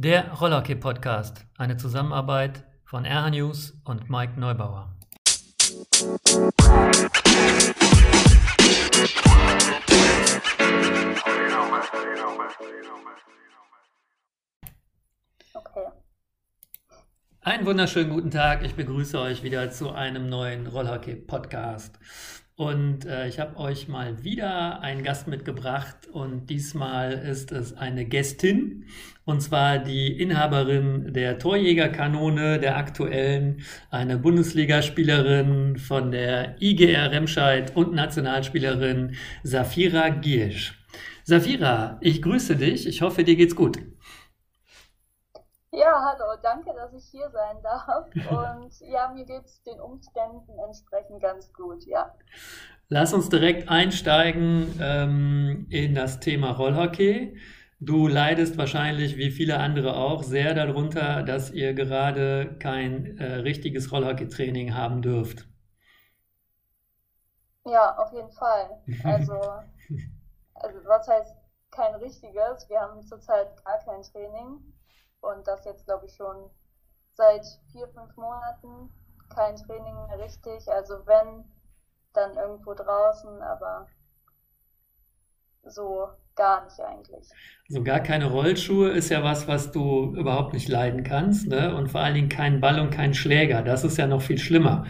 Der Rollhockey Podcast, eine Zusammenarbeit von RH News und Mike Neubauer. Okay. Einen wunderschönen guten Tag. Ich begrüße euch wieder zu einem neuen Rollhockey Podcast. Und äh, ich habe euch mal wieder einen Gast mitgebracht und diesmal ist es eine Gästin und zwar die Inhaberin der Torjägerkanone, der aktuellen, eine Bundesligaspielerin von der IGR Remscheid und Nationalspielerin Safira Giersch. Safira, ich grüße dich. Ich hoffe, dir geht's gut. Ja, hallo, danke, dass ich hier sein darf. Und ja, mir geht es den Umständen entsprechend ganz gut, ja. Lass uns direkt einsteigen ähm, in das Thema Rollhockey. Du leidest wahrscheinlich, wie viele andere auch, sehr darunter, dass ihr gerade kein äh, richtiges Rollhockey-Training haben dürft. Ja, auf jeden Fall. Also, also was heißt kein richtiges? Wir haben zurzeit gar kein Training. Und das jetzt, glaube ich, schon seit vier, fünf Monaten kein Training mehr richtig. Also wenn, dann irgendwo draußen, aber so gar nicht eigentlich. So gar keine Rollschuhe ist ja was, was du überhaupt nicht leiden kannst, ne? Und vor allen Dingen kein Ball und kein Schläger. Das ist ja noch viel schlimmer.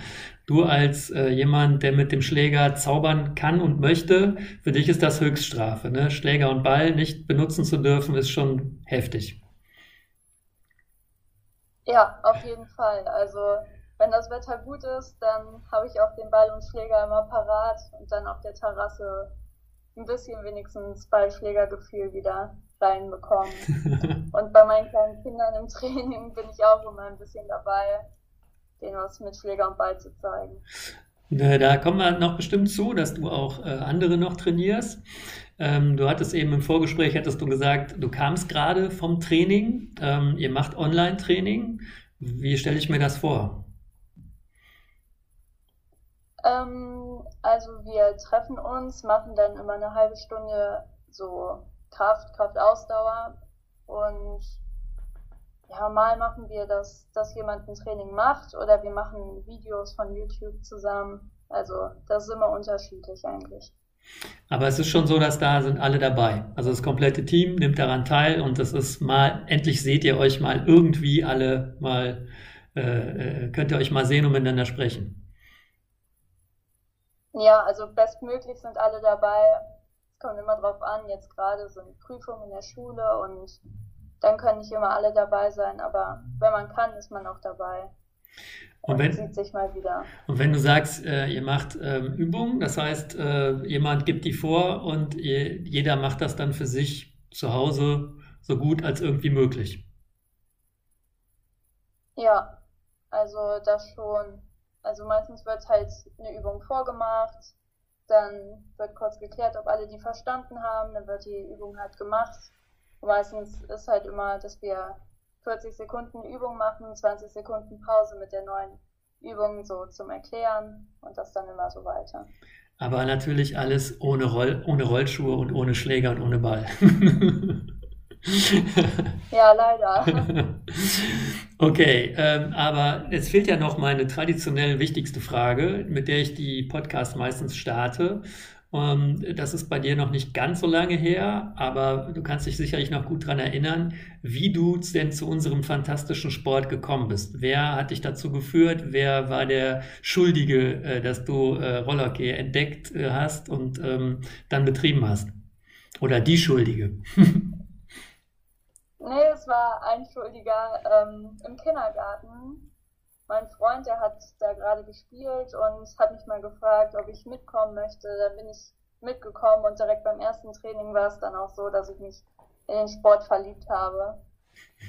Du als äh, jemand, der mit dem Schläger zaubern kann und möchte, für dich ist das Höchststrafe, ne? Schläger und Ball nicht benutzen zu dürfen, ist schon heftig. Ja, auf jeden Fall. Also wenn das Wetter gut ist, dann habe ich auch den Ball und Schläger immer parat und dann auf der Terrasse ein bisschen wenigstens Ballschlägergefühl wieder reinbekommen. und bei meinen kleinen Kindern im Training bin ich auch immer ein bisschen dabei, denen was mit Schläger und Ball zu zeigen. Da kommen wir noch bestimmt zu, dass du auch äh, andere noch trainierst. Ähm, du hattest eben im Vorgespräch, hattest du gesagt, du kamst gerade vom Training. Ähm, ihr macht Online-Training. Wie stelle ich mir das vor? Ähm, also wir treffen uns, machen dann immer eine halbe Stunde so Kraft, Kraftausdauer und ja, mal machen wir, dass, dass jemand ein Training macht oder wir machen Videos von YouTube zusammen. Also das ist immer unterschiedlich eigentlich. Aber es ist schon so, dass da sind alle dabei. Also das komplette Team nimmt daran teil und das ist mal, endlich seht ihr euch mal irgendwie alle mal, äh, äh könnt ihr euch mal sehen und miteinander sprechen. Ja, also bestmöglich sind alle dabei. Es kommt immer drauf an, jetzt gerade sind Prüfungen in der Schule und dann können nicht immer alle dabei sein, aber wenn man kann, ist man auch dabei. Und wenn, sieht sich mal wieder. Und wenn du sagst, äh, ihr macht ähm, Übungen, das heißt, äh, jemand gibt die vor und ihr, jeder macht das dann für sich zu Hause so gut als irgendwie möglich. Ja, also das schon. Also meistens wird halt eine Übung vorgemacht, dann wird kurz geklärt, ob alle die verstanden haben, dann wird die Übung halt gemacht. Und meistens ist halt immer, dass wir 40 Sekunden Übung machen, 20 Sekunden Pause mit der neuen Übung so zum Erklären und das dann immer so weiter. Aber natürlich alles ohne, Roll, ohne Rollschuhe und ohne Schläger und ohne Ball. ja, leider. okay, ähm, aber es fehlt ja noch meine traditionell wichtigste Frage, mit der ich die Podcast meistens starte. Und das ist bei dir noch nicht ganz so lange her, aber du kannst dich sicherlich noch gut daran erinnern, wie du denn zu unserem fantastischen Sport gekommen bist. Wer hat dich dazu geführt? Wer war der Schuldige, äh, dass du äh, Rollerhockey entdeckt äh, hast und ähm, dann betrieben hast? Oder die Schuldige? nee, es war ein Schuldiger ähm, im Kindergarten mein Freund, der hat da gerade gespielt und hat mich mal gefragt, ob ich mitkommen möchte. Dann bin ich mitgekommen und direkt beim ersten Training war es dann auch so, dass ich mich in den Sport verliebt habe.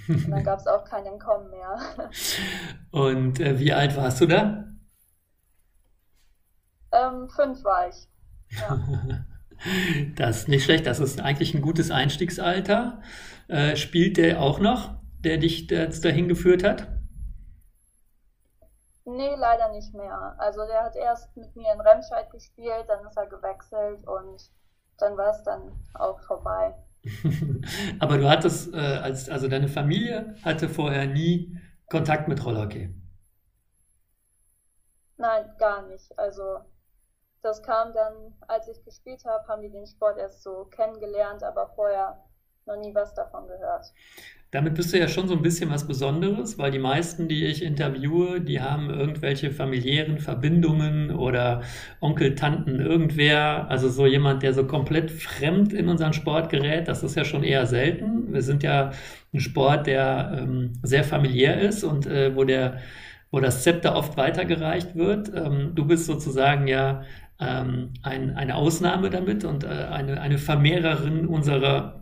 Und dann gab es auch kein Entkommen mehr. Und äh, wie alt warst du da? Ähm, fünf war ich. Ja. Das ist nicht schlecht, das ist eigentlich ein gutes Einstiegsalter. Äh, spielt der auch noch, der dich dahin geführt hat? Nee, leider nicht mehr. Also der hat erst mit mir in Remscheid gespielt, dann ist er gewechselt und dann war es dann auch vorbei. Aber du hattest, äh, als, also deine Familie hatte vorher nie Kontakt mit Rollhockey. Nein, gar nicht. Also das kam dann, als ich gespielt habe, haben die den Sport erst so kennengelernt, aber vorher noch nie was davon gehört. Damit bist du ja schon so ein bisschen was Besonderes, weil die meisten, die ich interviewe, die haben irgendwelche familiären Verbindungen oder Onkel, Tanten, irgendwer. Also so jemand, der so komplett fremd in unseren Sport gerät, das ist ja schon eher selten. Wir sind ja ein Sport, der ähm, sehr familiär ist und äh, wo der wo das Zepter oft weitergereicht wird. Ähm, du bist sozusagen ja ähm, ein, eine Ausnahme damit und äh, eine, eine Vermehrerin unserer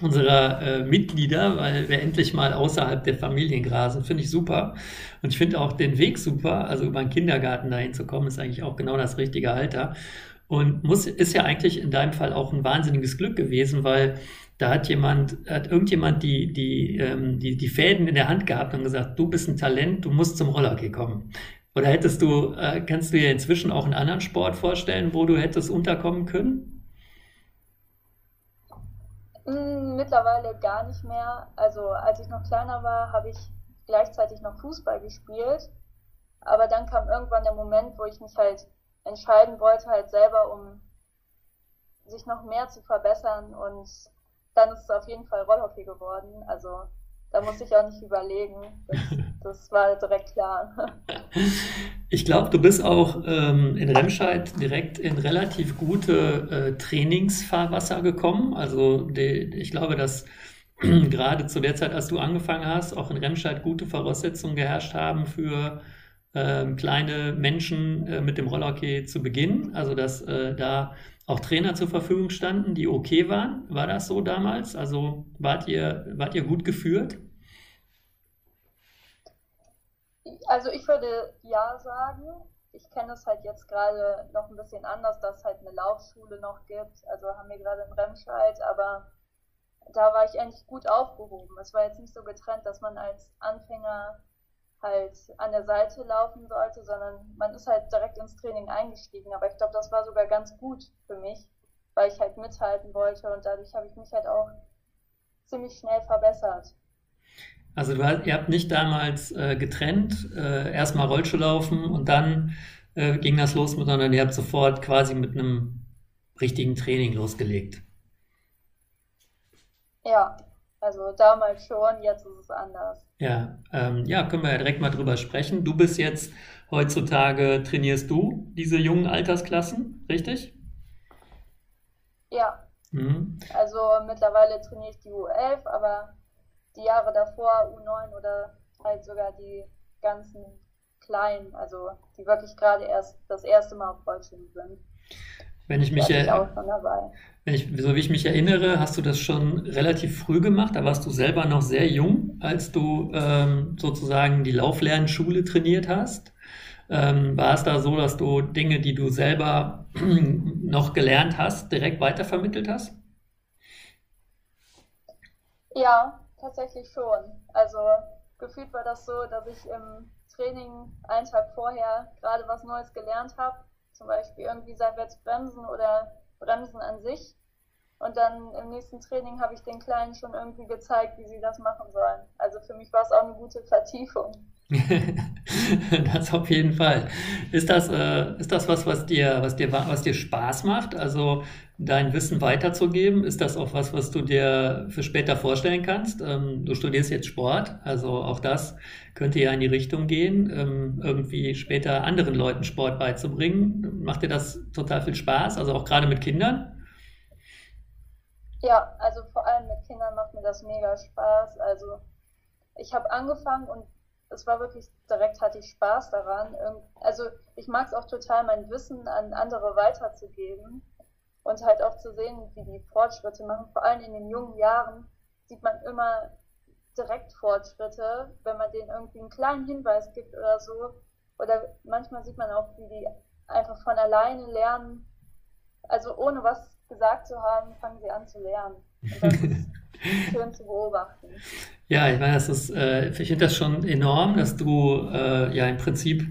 unserer äh, Mitglieder, weil wir endlich mal außerhalb der Familien grasen, finde ich super. Und ich finde auch den Weg super, also über einen Kindergarten dahin zu kommen, ist eigentlich auch genau das richtige Alter. Und muss, ist ja eigentlich in deinem Fall auch ein wahnsinniges Glück gewesen, weil da hat jemand, hat irgendjemand die, die, ähm, die, die Fäden in der Hand gehabt und gesagt, du bist ein Talent, du musst zum Rollerhockey kommen. Oder hättest du, äh, kannst du dir inzwischen auch einen anderen Sport vorstellen, wo du hättest unterkommen können? Hm, mittlerweile gar nicht mehr. Also als ich noch kleiner war, habe ich gleichzeitig noch Fußball gespielt. Aber dann kam irgendwann der Moment, wo ich mich halt entscheiden wollte, halt selber, um sich noch mehr zu verbessern. Und dann ist es auf jeden Fall Rollhockey geworden. Also da musste ich auch nicht überlegen. Das, das war direkt klar. Ich glaube, du bist auch ähm, in Remscheid direkt in relativ gute äh, Trainingsfahrwasser gekommen. Also die, ich glaube, dass gerade zu der Zeit, als du angefangen hast, auch in Remscheid gute Voraussetzungen geherrscht haben für ähm, kleine Menschen äh, mit dem Rollhockey zu beginnen. Also dass äh, da auch Trainer zur Verfügung standen, die okay waren. War das so damals? Also wart ihr, wart ihr gut geführt? Also ich würde ja sagen. Ich kenne es halt jetzt gerade noch ein bisschen anders, dass es halt eine Laufschule noch gibt. Also haben wir gerade in Remscheid, aber da war ich eigentlich gut aufgehoben. Es war jetzt nicht so getrennt, dass man als Anfänger halt an der Seite laufen sollte, sondern man ist halt direkt ins Training eingestiegen. Aber ich glaube, das war sogar ganz gut für mich, weil ich halt mithalten wollte und dadurch habe ich mich halt auch ziemlich schnell verbessert. Also ihr habt nicht damals äh, getrennt, äh, erstmal Rollschuhlaufen und dann äh, ging das los, sondern ihr habt sofort quasi mit einem richtigen Training losgelegt. Ja, also damals schon, jetzt ist es anders. Ja, ähm, ja, können wir ja direkt mal drüber sprechen. Du bist jetzt heutzutage, trainierst du diese jungen Altersklassen, richtig? Ja. Mhm. Also mittlerweile trainiere ich die U11, aber die Jahre davor U9 oder halt sogar die ganzen kleinen, also die wirklich gerade erst das erste Mal auf Rollschuhen sind. Wenn ich mich erinnere, wenn ich, so wie ich mich erinnere, hast du das schon relativ früh gemacht. Da warst du selber noch sehr jung, als du ähm, sozusagen die Lauflernschule trainiert hast. Ähm, war es da so, dass du Dinge, die du selber noch gelernt hast, direkt weitervermittelt hast? Ja, tatsächlich schon. Also gefühlt war das so, dass ich im Training einen Tag vorher gerade was Neues gelernt habe. Zum Beispiel irgendwie seitwärts bremsen oder bremsen an sich. Und dann im nächsten Training habe ich den Kleinen schon irgendwie gezeigt, wie sie das machen sollen. Also für mich war es auch eine gute Vertiefung. das auf jeden Fall. Ist das, äh, ist das was, was dir, was, dir, was dir Spaß macht? Also dein Wissen weiterzugeben? Ist das auch was, was du dir für später vorstellen kannst? Ähm, du studierst jetzt Sport, also auch das könnte ja in die Richtung gehen, ähm, irgendwie später anderen Leuten Sport beizubringen. Macht dir das total viel Spaß? Also auch gerade mit Kindern? Ja, also vor allem mit Kindern macht mir das mega Spaß. Also ich habe angefangen und es war wirklich direkt hatte ich Spaß daran. Also ich mag es auch total, mein Wissen an andere weiterzugeben und halt auch zu sehen, wie die Fortschritte machen. Vor allem in den jungen Jahren sieht man immer direkt Fortschritte, wenn man denen irgendwie einen kleinen Hinweis gibt oder so. Oder manchmal sieht man auch, wie die einfach von alleine lernen. Also ohne was gesagt zu haben, fangen sie an zu lernen. Und das ist schön zu beobachten. Ja, ich meine, das ist, äh, ich finde das schon enorm, dass du äh, ja im Prinzip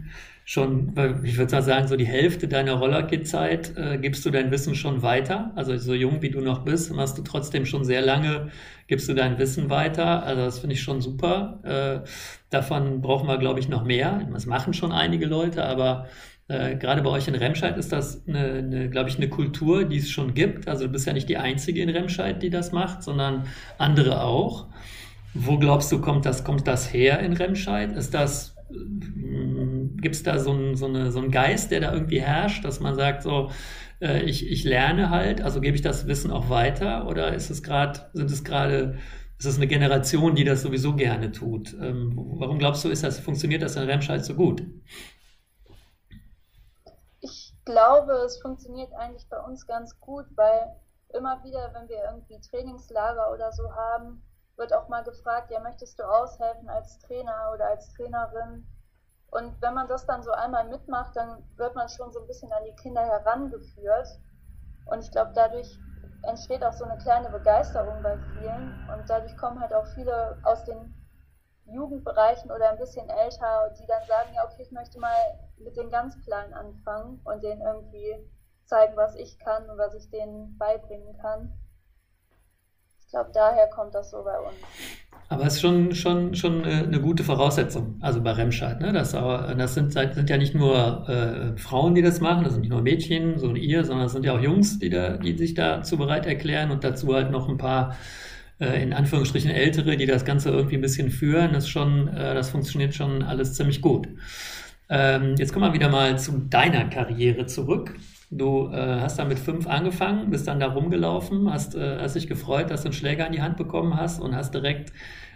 schon, ich würde sagen, so die Hälfte deiner Rollerkit-Zeit äh, gibst du dein Wissen schon weiter. Also so jung wie du noch bist, machst du trotzdem schon sehr lange, gibst du dein Wissen weiter. Also das finde ich schon super. Äh, davon brauchen wir, glaube ich, noch mehr. Das machen schon einige Leute, aber äh, gerade bei euch in Remscheid ist das, eine, eine glaube ich, eine Kultur, die es schon gibt. Also du bist ja nicht die Einzige in Remscheid, die das macht, sondern andere auch. Wo glaubst du, kommt das, kommt das her in Remscheid? Ist das Gibt es da so, ein, so, eine, so einen Geist, der da irgendwie herrscht, dass man sagt, so, äh, ich, ich lerne halt, also gebe ich das Wissen auch weiter oder ist es gerade, sind es gerade, ist es eine Generation, die das sowieso gerne tut? Ähm, warum glaubst du, ist das, funktioniert das in Remscheid so gut? Ich glaube, es funktioniert eigentlich bei uns ganz gut, weil immer wieder, wenn wir irgendwie Trainingslager oder so haben, wird auch mal gefragt, ja, möchtest du aushelfen als Trainer oder als Trainerin? Und wenn man das dann so einmal mitmacht, dann wird man schon so ein bisschen an die Kinder herangeführt. Und ich glaube, dadurch entsteht auch so eine kleine Begeisterung bei vielen. Und dadurch kommen halt auch viele aus den Jugendbereichen oder ein bisschen älter, die dann sagen, ja, okay, ich möchte mal mit den ganz Kleinen anfangen und denen irgendwie zeigen, was ich kann und was ich denen beibringen kann. Ich glaube, daher kommt das so bei uns. Aber es ist schon, schon, schon äh, eine gute Voraussetzung, also bei Remscheid. Ne? Das, das sind, sind ja nicht nur äh, Frauen, die das machen, das sind nicht nur Mädchen, so ihr, sondern es sind ja auch Jungs, die, da, die sich dazu bereit erklären und dazu halt noch ein paar, in Anführungsstrichen, Ältere, die das Ganze irgendwie ein bisschen führen. Das, schon, äh, das funktioniert schon alles ziemlich gut. Ähm, jetzt kommen wir wieder mal zu deiner Karriere zurück. Du äh, hast dann mit fünf angefangen, bist dann da rumgelaufen, hast, äh, hast dich gefreut, dass du einen Schläger in die Hand bekommen hast und hast direkt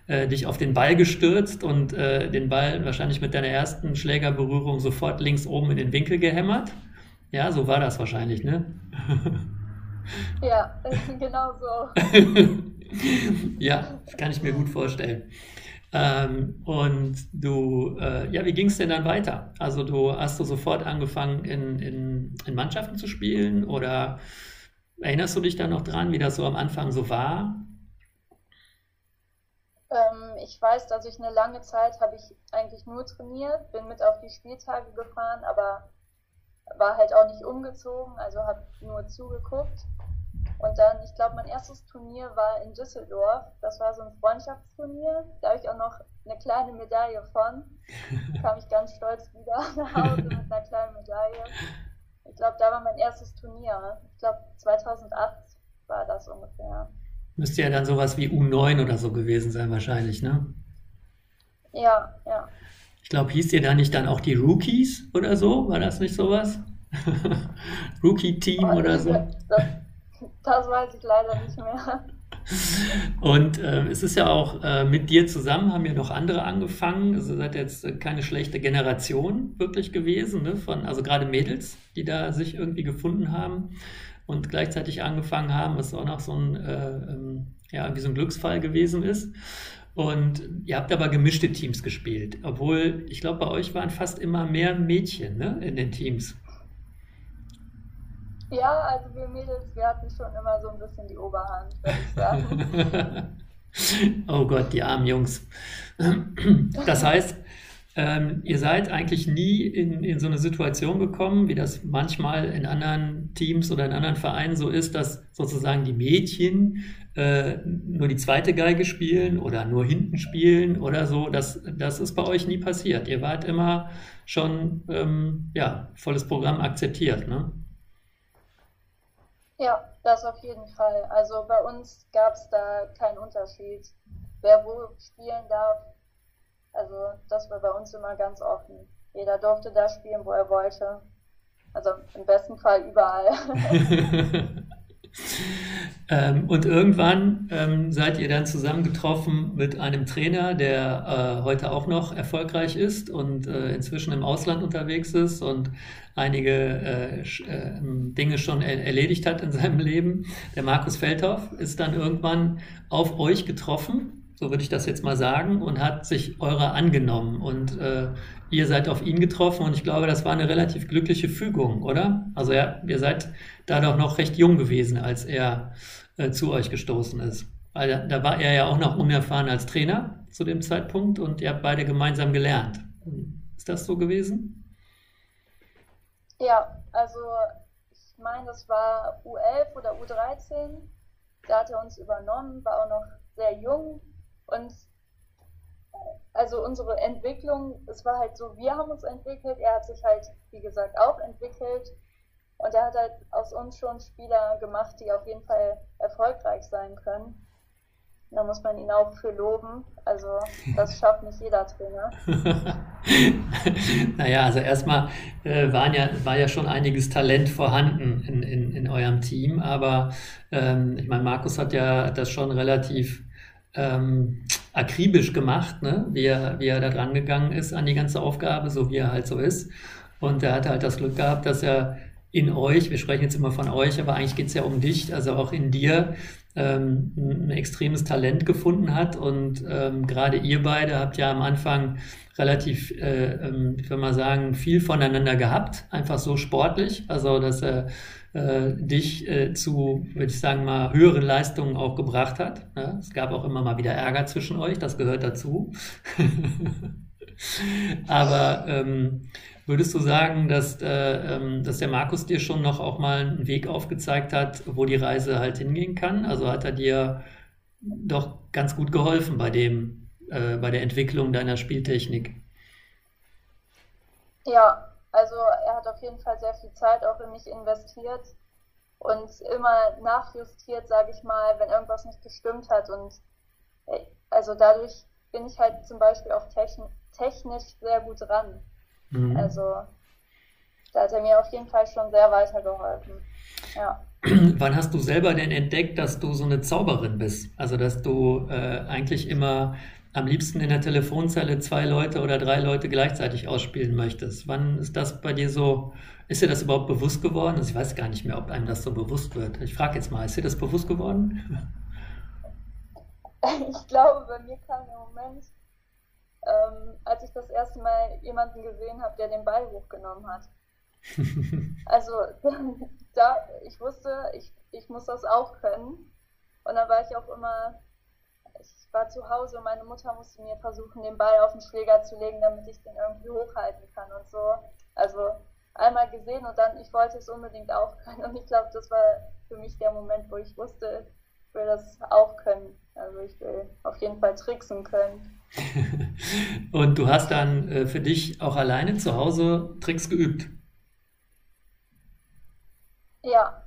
äh, dich auf den Ball gestürzt und äh, den Ball wahrscheinlich mit deiner ersten Schlägerberührung sofort links oben in den Winkel gehämmert. Ja, so war das wahrscheinlich, ne? Ja, genau so. ja, das kann ich mir gut vorstellen. Ähm, und du, äh, ja, wie ging es denn dann weiter? Also du hast du sofort angefangen, in, in, in Mannschaften zu spielen oder erinnerst du dich da noch dran, wie das so am Anfang so war? Ähm, ich weiß, dass ich eine lange Zeit habe ich eigentlich nur trainiert, bin mit auf die Spieltage gefahren, aber war halt auch nicht umgezogen, also habe nur zugeguckt. Und dann, ich glaube, mein erstes Turnier war in Düsseldorf. Das war so ein Freundschaftsturnier. Da habe ich auch noch eine kleine Medaille von. Da kam ich ganz stolz wieder nach Hause mit einer kleinen Medaille. Ich glaube, da war mein erstes Turnier. Ich glaube, 2008 war das ungefähr. Müsste ja dann sowas wie U9 oder so gewesen sein, wahrscheinlich, ne? Ja, ja. Ich glaube, hieß ihr da nicht dann auch die Rookies oder so? War das nicht sowas? Rookie-Team oh, oder so? Das, das weiß ich leider nicht mehr. Und äh, es ist ja auch äh, mit dir zusammen, haben ja noch andere angefangen. Also seid jetzt äh, keine schlechte Generation wirklich gewesen, ne? Von, also gerade Mädels, die da sich irgendwie gefunden haben und gleichzeitig angefangen haben, was auch noch so ein, äh, ähm, ja, irgendwie so ein Glücksfall gewesen ist. Und ihr habt aber gemischte Teams gespielt, obwohl ich glaube, bei euch waren fast immer mehr Mädchen ne, in den Teams. Ja, also wir Mädels, wir hatten schon immer so ein bisschen die Oberhand, würde ich sagen. oh Gott, die armen Jungs. Das heißt, ähm, ihr seid eigentlich nie in, in so eine Situation gekommen, wie das manchmal in anderen Teams oder in anderen Vereinen so ist, dass sozusagen die Mädchen äh, nur die zweite Geige spielen oder nur hinten spielen oder so. Das, das ist bei euch nie passiert. Ihr wart immer schon ähm, ja, volles Programm akzeptiert. Ne? Ja, das auf jeden Fall. Also bei uns gab es da keinen Unterschied, wer wo spielen darf. Also das war bei uns immer ganz offen. Jeder durfte da spielen, wo er wollte. Also im besten Fall überall. ähm, und irgendwann ähm, seid ihr dann zusammengetroffen mit einem Trainer, der äh, heute auch noch erfolgreich ist und äh, inzwischen im Ausland unterwegs ist und einige äh, äh, Dinge schon er erledigt hat in seinem Leben. Der Markus Feldhoff ist dann irgendwann auf euch getroffen, so würde ich das jetzt mal sagen, und hat sich eurer angenommen. Und äh, ihr seid auf ihn getroffen und ich glaube, das war eine relativ glückliche Fügung, oder? Also ja, ihr seid da doch noch recht jung gewesen, als er äh, zu euch gestoßen ist. Weil da, da war er ja auch noch unerfahren als Trainer zu dem Zeitpunkt und ihr habt beide gemeinsam gelernt. Ist das so gewesen? Ja, also ich meine, das war U11 oder U13. Da hat er uns übernommen, war auch noch sehr jung und also unsere Entwicklung, es war halt so, wir haben uns entwickelt, er hat sich halt, wie gesagt, auch entwickelt und er hat halt aus uns schon Spieler gemacht, die auf jeden Fall erfolgreich sein können. Da muss man ihn auch für loben. Also das schafft nicht jeder Trainer. naja, also erstmal äh, waren ja, war ja schon einiges Talent vorhanden in, in, in eurem Team, aber ähm, ich meine, Markus hat ja das schon relativ ähm, akribisch gemacht, ne? wie, er, wie er da dran gegangen ist an die ganze Aufgabe, so wie er halt so ist. Und er hatte halt das Glück gehabt, dass er in euch, wir sprechen jetzt immer von euch, aber eigentlich geht es ja um dich, also auch in dir, ähm, ein extremes Talent gefunden hat. Und ähm, gerade ihr beide habt ja am Anfang relativ, äh, ähm, ich würde mal sagen, viel voneinander gehabt, einfach so sportlich. Also, dass er äh, dich äh, zu, würde ich sagen, mal höheren Leistungen auch gebracht hat. Ja? Es gab auch immer mal wieder Ärger zwischen euch, das gehört dazu. Aber ähm, Würdest du sagen, dass, äh, ähm, dass der Markus dir schon noch auch mal einen Weg aufgezeigt hat, wo die Reise halt hingehen kann? Also hat er dir doch ganz gut geholfen bei dem, äh, bei der Entwicklung deiner Spieltechnik? Ja, also er hat auf jeden Fall sehr viel Zeit auch in mich investiert und immer nachjustiert, sage ich mal, wenn irgendwas nicht gestimmt hat. Und äh, also dadurch bin ich halt zum Beispiel auch technisch sehr gut dran. Mhm. Also da hat er mir auf jeden Fall schon sehr weitergeholfen. Ja. Wann hast du selber denn entdeckt, dass du so eine Zauberin bist? Also dass du äh, eigentlich immer am liebsten in der Telefonzelle zwei Leute oder drei Leute gleichzeitig ausspielen möchtest. Wann ist das bei dir so, ist dir das überhaupt bewusst geworden? Also ich weiß gar nicht mehr, ob einem das so bewusst wird. Ich frage jetzt mal, ist dir das bewusst geworden? Ich glaube, bei mir kam der Moment, ähm, als ich das erste Mal jemanden gesehen habe, der den Ball hochgenommen hat. also da, ich wusste, ich, ich muss das auch können. Und dann war ich auch immer, ich war zu Hause und meine Mutter musste mir versuchen, den Ball auf den Schläger zu legen, damit ich den irgendwie hochhalten kann und so. Also einmal gesehen und dann, ich wollte es unbedingt auch können. Und ich glaube, das war für mich der Moment, wo ich wusste, will das auch können. Also ich will auf jeden Fall tricksen können. und du hast dann äh, für dich auch alleine zu Hause Tricks geübt? Ja,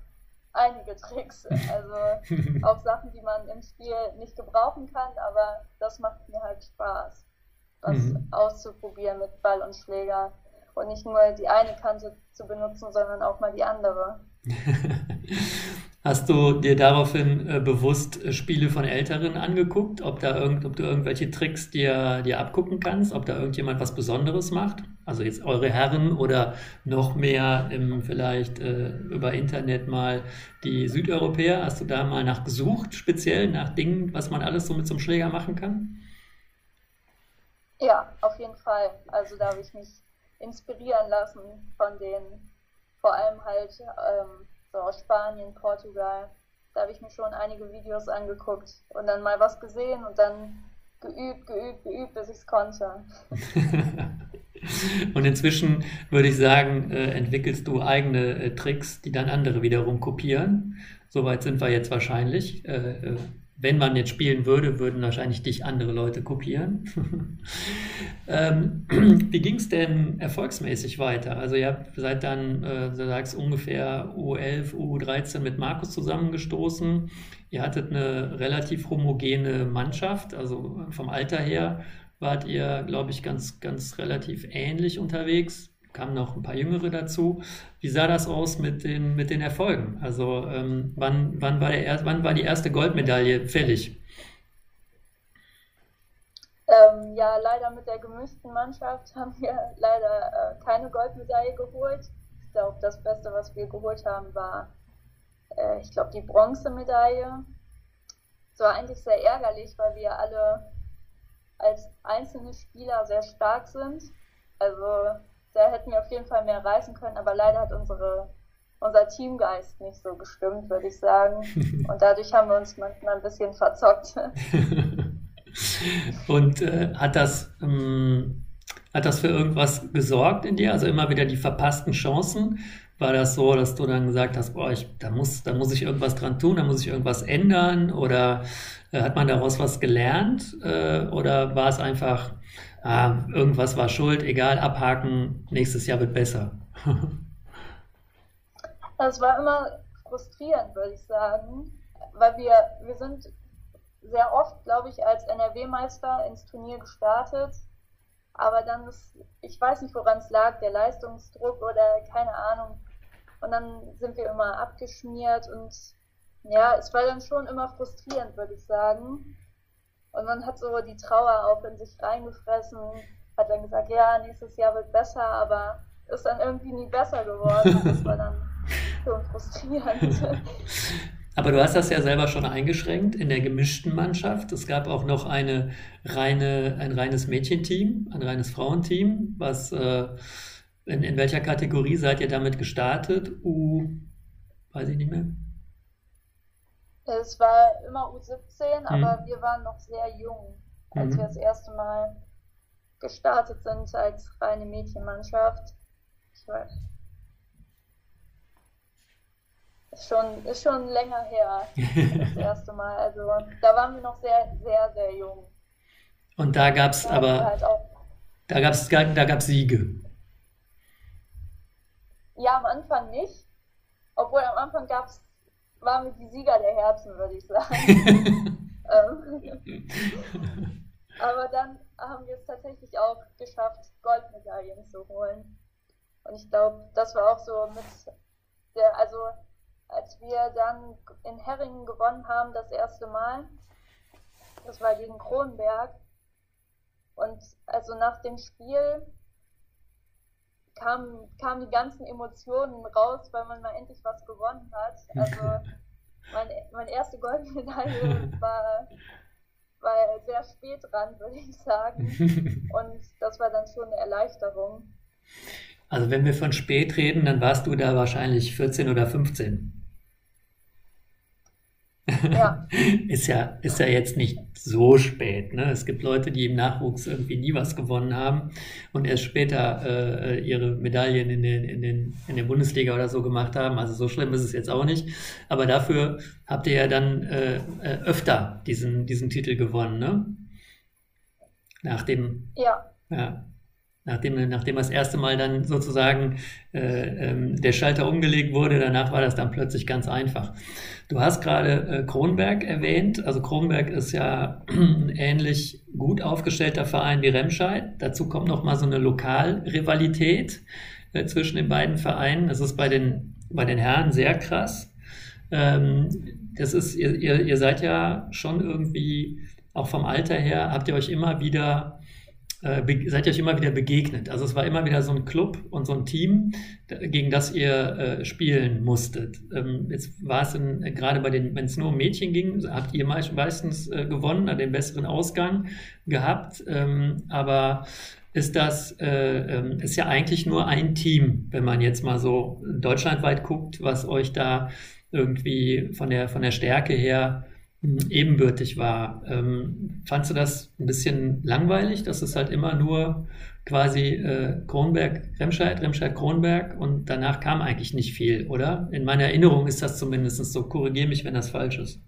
einige Tricks. Also auch Sachen, die man im Spiel nicht gebrauchen kann, aber das macht mir halt Spaß, was mhm. auszuprobieren mit Ball und Schläger und nicht nur die eine Kante zu benutzen, sondern auch mal die andere. Hast du dir daraufhin äh, bewusst äh, Spiele von Älteren angeguckt, ob, da irgend, ob du irgendwelche Tricks dir, dir abgucken kannst, ob da irgendjemand was Besonderes macht? Also jetzt eure Herren oder noch mehr im, vielleicht äh, über Internet mal die Südeuropäer. Hast du da mal nachgesucht, speziell nach Dingen, was man alles so mit so einem Schläger machen kann? Ja, auf jeden Fall. Also da habe ich mich inspirieren lassen von den, vor allem halt ähm, so aus Spanien, Portugal. Da habe ich mir schon einige Videos angeguckt und dann mal was gesehen und dann geübt, geübt, geübt, bis ich es konnte. und inzwischen würde ich sagen, äh, entwickelst du eigene äh, Tricks, die dann andere wiederum kopieren. Soweit sind wir jetzt wahrscheinlich. Äh, äh wenn man jetzt spielen würde, würden wahrscheinlich dich andere Leute kopieren. ähm, wie ging es denn erfolgsmäßig weiter? Also ihr habt seid dann, äh, du sagst ungefähr U11, U13 mit Markus zusammengestoßen. Ihr hattet eine relativ homogene Mannschaft, also vom Alter her wart ihr, glaube ich, ganz, ganz relativ ähnlich unterwegs kamen noch ein paar Jüngere dazu. Wie sah das aus mit den, mit den Erfolgen? Also ähm, wann, wann, war der, wann war die erste Goldmedaille fällig? Ähm, ja, leider mit der gemischten Mannschaft haben wir leider äh, keine Goldmedaille geholt. Ich glaube, das Beste, was wir geholt haben, war, äh, ich glaube, die Bronzemedaille. Es war eigentlich sehr ärgerlich, weil wir alle als einzelne Spieler sehr stark sind. Also da hätten wir auf jeden Fall mehr reißen können, aber leider hat unsere, unser Teamgeist nicht so gestimmt, würde ich sagen. Und dadurch haben wir uns manchmal ein bisschen verzockt. Und äh, hat das, ähm, Hat das für irgendwas gesorgt in dir? Also immer wieder die verpassten Chancen? War das so, dass du dann gesagt hast, boah, ich, da muss, da muss ich irgendwas dran tun, da muss ich irgendwas ändern? Oder äh, hat man daraus was gelernt? Äh, oder war es einfach, ah, irgendwas war schuld, egal, abhaken, nächstes Jahr wird besser? Es war immer frustrierend, würde ich sagen, weil wir, wir sind sehr oft, glaube ich, als NRW-Meister ins Turnier gestartet. Aber dann ist, ich weiß nicht, woran es lag, der Leistungsdruck oder keine Ahnung. Und dann sind wir immer abgeschmiert und ja, es war dann schon immer frustrierend, würde ich sagen. Und man hat so die Trauer auch in sich reingefressen, hat dann gesagt, ja, nächstes Jahr wird besser, aber ist dann irgendwie nie besser geworden. Das war dann schon frustrierend. Aber du hast das ja selber schon eingeschränkt in der gemischten Mannschaft. Es gab auch noch eine reine, ein reines Mädchenteam, ein reines Frauenteam. Was, äh, in, in welcher Kategorie seid ihr damit gestartet? U, weiß ich nicht mehr. Es war immer U17, aber hm. wir waren noch sehr jung, als mhm. wir das erste Mal gestartet sind als reine Mädchenmannschaft. Ich weiß, ist schon, ist schon länger her, das erste Mal. Also da waren wir noch sehr, sehr, sehr jung. Und da gab es aber, halt da gab es da gab's Siege. Ja, am Anfang nicht. Obwohl am Anfang gab's, waren wir die Sieger der Herzen, würde ich sagen. Aber dann haben wir es tatsächlich auch geschafft, Goldmedaillen zu holen. Und ich glaube, das war auch so mit der, also als wir dann in Herringen gewonnen haben, das erste Mal. Das war gegen Kronberg. Und also nach dem Spiel kamen, kamen die ganzen Emotionen raus, weil man mal endlich was gewonnen hat. Also meine, meine erste Goldmedaille war, war sehr spät dran, würde ich sagen. Und das war dann schon eine Erleichterung. Also wenn wir von spät reden, dann warst du da wahrscheinlich 14 oder 15. Ja. ist ja, ist ja jetzt nicht so spät. Ne? Es gibt Leute, die im Nachwuchs irgendwie nie was gewonnen haben und erst später äh, ihre Medaillen in, den, in, den, in der Bundesliga oder so gemacht haben. Also so schlimm ist es jetzt auch nicht. Aber dafür habt ihr ja dann äh, äh öfter diesen, diesen Titel gewonnen, ne? Nach dem. Ja. Ja nachdem, nachdem das erste Mal dann sozusagen äh, ähm, der Schalter umgelegt wurde, danach war das dann plötzlich ganz einfach. Du hast gerade äh, Kronberg erwähnt. Also Kronberg ist ja ein ähnlich gut aufgestellter Verein wie Remscheid. Dazu kommt noch mal so eine Lokalrivalität äh, zwischen den beiden Vereinen. Das ist bei den, bei den Herren sehr krass. Ähm, das ist, ihr, ihr, ihr seid ja schon irgendwie, auch vom Alter her, habt ihr euch immer wieder äh, seid ihr euch immer wieder begegnet. Also es war immer wieder so ein Club und so ein Team, gegen das ihr äh, spielen musstet. Ähm, jetzt war es in, gerade bei den, wenn es nur um Mädchen ging, habt ihr meistens äh, gewonnen, den besseren Ausgang gehabt. Ähm, aber ist das äh, ähm, ist ja eigentlich nur ein Team, wenn man jetzt mal so deutschlandweit guckt, was euch da irgendwie von der von der Stärke her ebenbürtig war. Ähm, fandst du das ein bisschen langweilig, dass es halt immer nur quasi äh, Kronberg, Remscheid, Remscheid, Kronberg und danach kam eigentlich nicht viel, oder? In meiner Erinnerung ist das zumindest so. Korrigiere mich, wenn das falsch ist.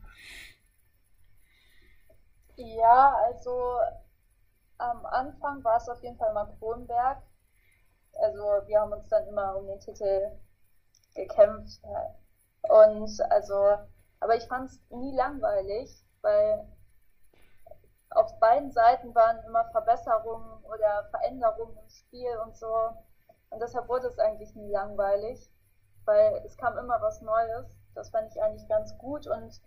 Ja, also am Anfang war es auf jeden Fall mal Kronberg. Also wir haben uns dann immer um den Titel gekämpft. Und also aber ich fand es nie langweilig, weil auf beiden Seiten waren immer Verbesserungen oder Veränderungen im Spiel und so. Und deshalb wurde es eigentlich nie langweilig, weil es kam immer was Neues. Das fand ich eigentlich ganz gut. Und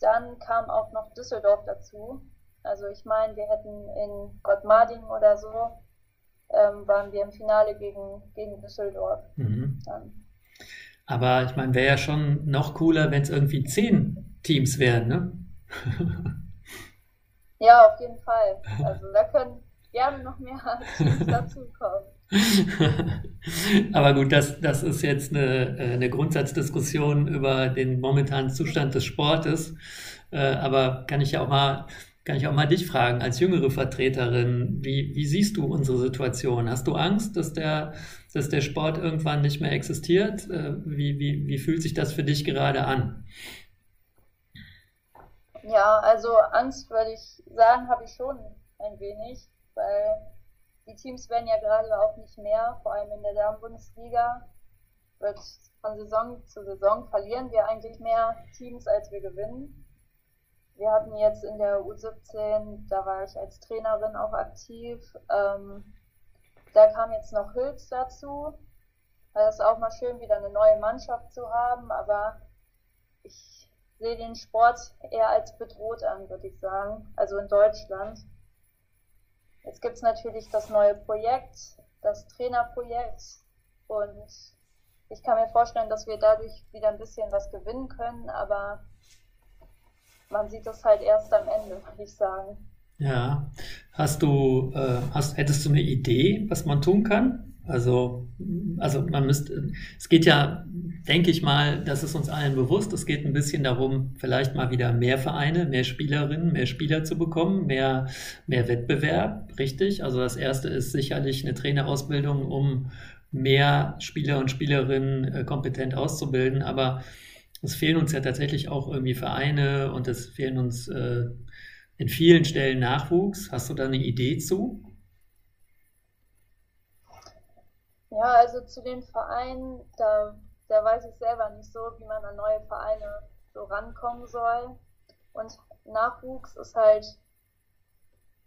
dann kam auch noch Düsseldorf dazu. Also ich meine, wir hätten in Gottmarding oder so, ähm, waren wir im Finale gegen, gegen Düsseldorf. Mhm. Aber ich meine, wäre ja schon noch cooler, wenn es irgendwie zehn Teams wären, ne? ja, auf jeden Fall. Also da können gerne noch mehr Teams dazukommen. Aber gut, das, das ist jetzt eine, äh, eine Grundsatzdiskussion über den momentanen Zustand des Sportes. Äh, aber kann ich ja auch mal kann ich auch mal dich fragen, als jüngere Vertreterin, wie, wie siehst du unsere Situation? Hast du Angst, dass der, dass der Sport irgendwann nicht mehr existiert? Äh, wie, wie, wie fühlt sich das für dich gerade an? Ja, also Angst würde ich sagen, habe ich schon ein wenig, weil die Teams werden ja gerade auch nicht mehr, vor allem in der Damen-Bundesliga wird von Saison zu Saison verlieren wir eigentlich mehr Teams, als wir gewinnen. Wir hatten jetzt in der U17, da war ich als Trainerin auch aktiv, ähm, da kam jetzt noch Hülz dazu. Das ist auch mal schön, wieder eine neue Mannschaft zu haben, aber ich sehe den Sport eher als bedroht an, würde ich sagen, also in Deutschland. Jetzt gibt es natürlich das neue Projekt, das Trainerprojekt und ich kann mir vorstellen, dass wir dadurch wieder ein bisschen was gewinnen können, aber man sieht das halt erst am Ende, würde ich sagen. Ja, hast du, äh, hast, hättest du eine Idee, was man tun kann? Also, also man müsste, es geht ja, denke ich mal, das ist uns allen bewusst. Es geht ein bisschen darum, vielleicht mal wieder mehr Vereine, mehr Spielerinnen, mehr Spieler zu bekommen, mehr, mehr Wettbewerb, richtig. Also das erste ist sicherlich eine Trainerausbildung, um mehr Spieler und Spielerinnen äh, kompetent auszubilden. Aber es fehlen uns ja tatsächlich auch irgendwie Vereine und es fehlen uns äh, in vielen Stellen Nachwuchs. Hast du da eine Idee zu? Ja, also zu den Vereinen, da, da weiß ich selber nicht so, wie man an neue Vereine so rankommen soll. Und Nachwuchs ist halt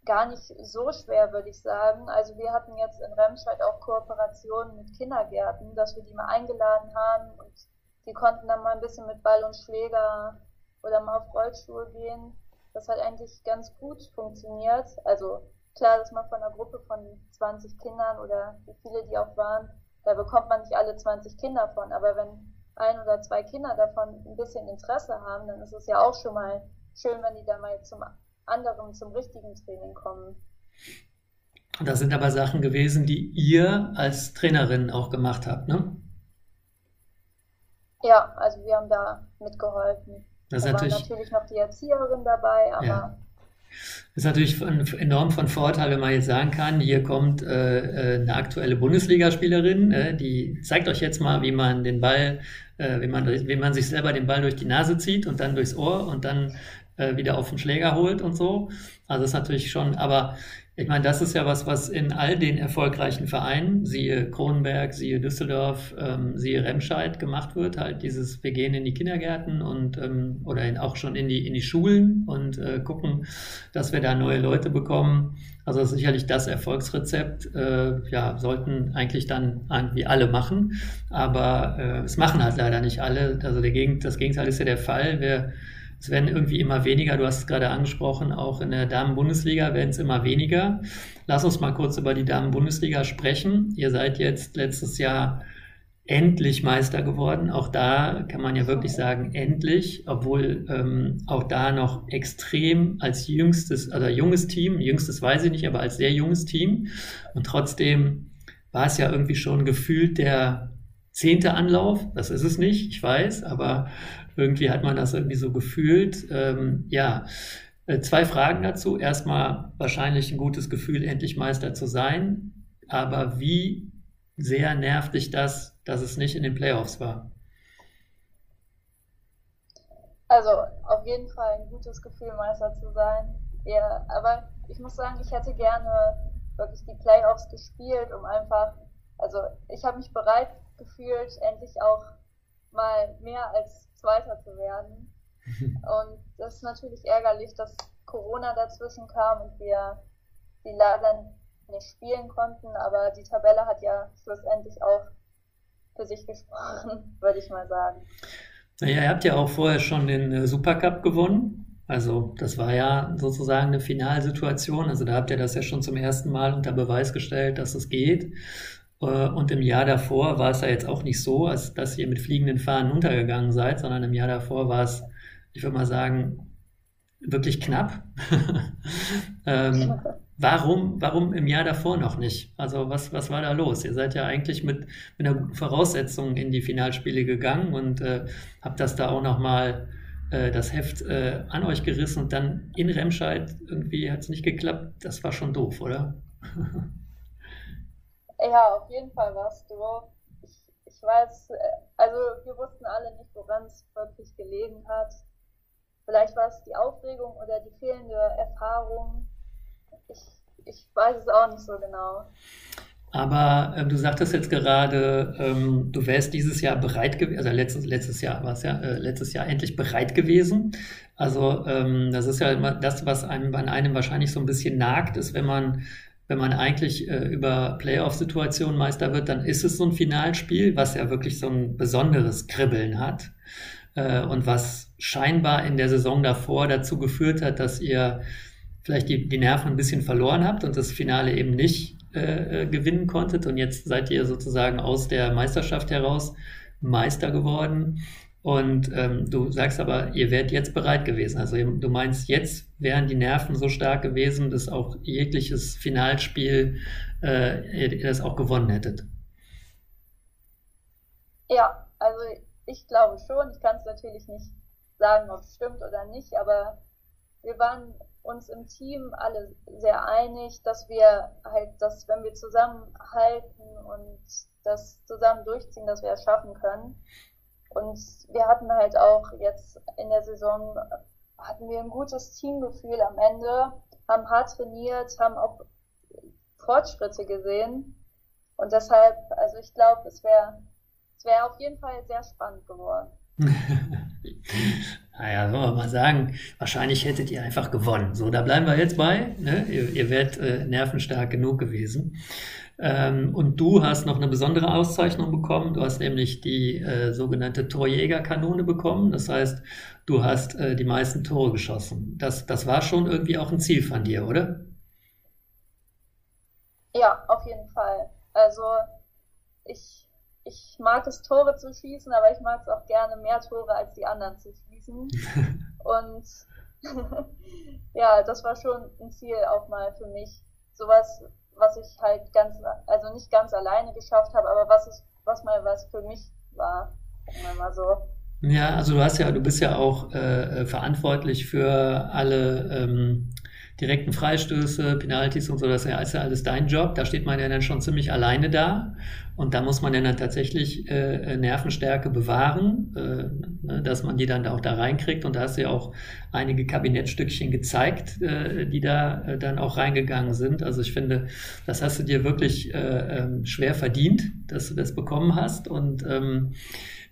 gar nicht so schwer, würde ich sagen. Also wir hatten jetzt in Remscheid auch Kooperationen mit Kindergärten, dass wir die mal eingeladen haben und die konnten dann mal ein bisschen mit Ball und Schläger oder mal auf Rollschuhe gehen. Das hat eigentlich ganz gut funktioniert. Also klar, dass man von einer Gruppe von 20 Kindern oder wie viele die auch waren, da bekommt man nicht alle 20 Kinder von. Aber wenn ein oder zwei Kinder davon ein bisschen Interesse haben, dann ist es ja auch schon mal schön, wenn die da mal zum anderen, zum richtigen Training kommen. Das sind aber Sachen gewesen, die ihr als Trainerin auch gemacht habt, ne? Ja, also wir haben da mitgeholfen. Das da natürlich, war natürlich noch die Erzieherin dabei, aber ja. Das ist natürlich von, enorm von Vorteil, wenn man jetzt sagen kann, hier kommt äh, äh, eine aktuelle Bundesligaspielerin, äh, die zeigt euch jetzt mal, wie man den Ball, äh, wie, man, wie man sich selber den Ball durch die Nase zieht und dann durchs Ohr und dann äh, wieder auf den Schläger holt und so. Also das ist natürlich schon, aber ich meine, das ist ja was, was in all den erfolgreichen Vereinen, siehe Kronenberg, siehe Düsseldorf, ähm, siehe Remscheid gemacht wird, halt dieses, wir gehen in die Kindergärten und ähm, oder in, auch schon in die, in die Schulen und äh, gucken, dass wir da neue Leute bekommen. Also sicherlich das Erfolgsrezept, äh, ja, sollten eigentlich dann irgendwie alle machen, aber äh, es machen halt leider nicht alle. Also der Gegend, das Gegenteil ist ja der Fall. Wir es werden irgendwie immer weniger, du hast es gerade angesprochen, auch in der Damen-Bundesliga werden es immer weniger. Lass uns mal kurz über die Damen-Bundesliga sprechen. Ihr seid jetzt letztes Jahr endlich Meister geworden. Auch da kann man ja wirklich sagen, endlich, obwohl ähm, auch da noch extrem als jüngstes, also junges Team, jüngstes weiß ich nicht, aber als sehr junges Team. Und trotzdem war es ja irgendwie schon gefühlt der zehnte Anlauf. Das ist es nicht, ich weiß, aber irgendwie hat man das irgendwie so gefühlt. Ähm, ja, äh, zwei Fragen dazu. Erstmal wahrscheinlich ein gutes Gefühl, endlich Meister zu sein. Aber wie sehr nervt dich das, dass es nicht in den Playoffs war? Also auf jeden Fall ein gutes Gefühl, Meister zu sein. Ja, aber ich muss sagen, ich hätte gerne wirklich die Playoffs gespielt, um einfach, also ich habe mich bereit gefühlt, endlich auch mal mehr als Zweiter zu werden. Und das ist natürlich ärgerlich, dass Corona dazwischen kam und wir die leider nicht spielen konnten, aber die Tabelle hat ja schlussendlich auch für sich gesprochen, würde ich mal sagen. Naja, ihr habt ja auch vorher schon den äh, Supercup gewonnen. Also das war ja sozusagen eine Finalsituation. Also da habt ihr das ja schon zum ersten Mal unter Beweis gestellt, dass es geht. Äh, und im Jahr davor war es ja jetzt auch nicht so, als dass ihr mit fliegenden Fahnen untergegangen seid, sondern im Jahr davor war es, ich würde mal sagen, wirklich knapp. ähm, warum, warum im Jahr davor noch nicht? Also was, was war da los? Ihr seid ja eigentlich mit, mit einer guten Voraussetzung in die Finalspiele gegangen und äh, habt das da auch nochmal äh, das Heft äh, an euch gerissen und dann in Remscheid irgendwie hat es nicht geklappt. Das war schon doof, oder? ja, auf jeden Fall war es doof. Ich, ich weiß, äh, also wir wussten alle nicht, woran es wirklich gelegen hat. Vielleicht war es die Aufregung oder die fehlende Erfahrung. Ich, ich weiß es auch nicht so genau. Aber äh, du sagtest jetzt gerade, ähm, du wärst dieses Jahr bereit gewesen, also letztes, letztes Jahr war es ja, äh, letztes Jahr endlich bereit gewesen. Also ähm, das ist ja immer das, was einem an einem wahrscheinlich so ein bisschen nagt, ist, wenn man wenn man eigentlich äh, über Playoff-Situationen Meister wird, dann ist es so ein Finalspiel, was ja wirklich so ein besonderes Kribbeln hat äh, und was scheinbar in der Saison davor dazu geführt hat, dass ihr vielleicht die, die Nerven ein bisschen verloren habt und das Finale eben nicht äh, äh, gewinnen konntet. Und jetzt seid ihr sozusagen aus der Meisterschaft heraus Meister geworden. Und ähm, du sagst aber, ihr wärt jetzt bereit gewesen. Also du meinst, jetzt wären die Nerven so stark gewesen, dass auch jegliches Finalspiel äh, ihr, ihr das auch gewonnen hättet. Ja, also ich glaube schon. Ich kann es natürlich nicht sagen, ob es stimmt oder nicht, aber wir waren uns im Team alle sehr einig, dass wir halt, dass wenn wir zusammenhalten und das zusammen durchziehen, dass wir es schaffen können. Und wir hatten halt auch jetzt in der Saison, hatten wir ein gutes Teamgefühl am Ende, haben hart trainiert, haben auch Fortschritte gesehen. Und deshalb, also ich glaube, es wäre es wäre auf jeden Fall sehr spannend geworden. naja, wollen wir mal sagen, wahrscheinlich hättet ihr einfach gewonnen. So, da bleiben wir jetzt bei. Ne? Ihr, ihr wärt äh, nervenstark genug gewesen. Ähm, und du hast noch eine besondere Auszeichnung bekommen. Du hast nämlich die äh, sogenannte Torjägerkanone bekommen. Das heißt, du hast äh, die meisten Tore geschossen. Das, das war schon irgendwie auch ein Ziel von dir, oder? Ja, auf jeden Fall. Also ich ich mag es, Tore zu schießen, aber ich mag es auch gerne, mehr Tore als die anderen zu schießen. Und ja, das war schon ein Ziel auch mal für mich. Sowas, was ich halt ganz, also nicht ganz alleine geschafft habe, aber was ist, was mal was für mich war, sagen mal so. Ja, also du hast ja, du bist ja auch äh, verantwortlich für alle ähm, direkten Freistöße, Penalties und so, das ist ja alles dein Job. Da steht man ja dann schon ziemlich alleine da. Und da muss man ja dann tatsächlich äh, Nervenstärke bewahren, äh, ne, dass man die dann auch da reinkriegt. Und da hast du ja auch einige Kabinettstückchen gezeigt, äh, die da äh, dann auch reingegangen sind. Also ich finde, das hast du dir wirklich äh, ähm, schwer verdient, dass du das bekommen hast. Und ähm,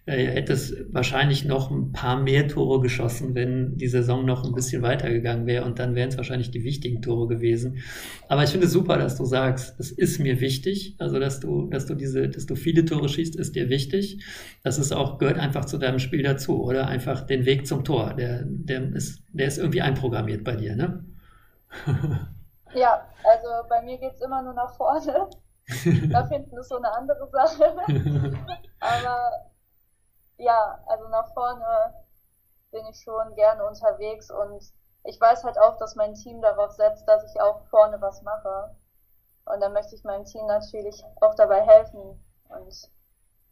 hätte es wahrscheinlich noch ein paar mehr Tore geschossen, wenn die Saison noch ein bisschen weitergegangen wäre und dann wären es wahrscheinlich die wichtigen Tore gewesen. Aber ich finde es super, dass du sagst, es ist mir wichtig, also dass du, dass du diese, dass du viele Tore schießt, ist dir wichtig. Das ist auch, gehört einfach zu deinem Spiel dazu, oder? Einfach den Weg zum Tor. Der, der ist, der ist irgendwie einprogrammiert bei dir, ne? ja, also bei mir geht es immer nur nach vorne. Nach hinten ist so eine andere Sache. Aber ja, also nach vorne bin ich schon gerne unterwegs und ich weiß halt auch, dass mein Team darauf setzt, dass ich auch vorne was mache. Und dann möchte ich meinem Team natürlich auch dabei helfen und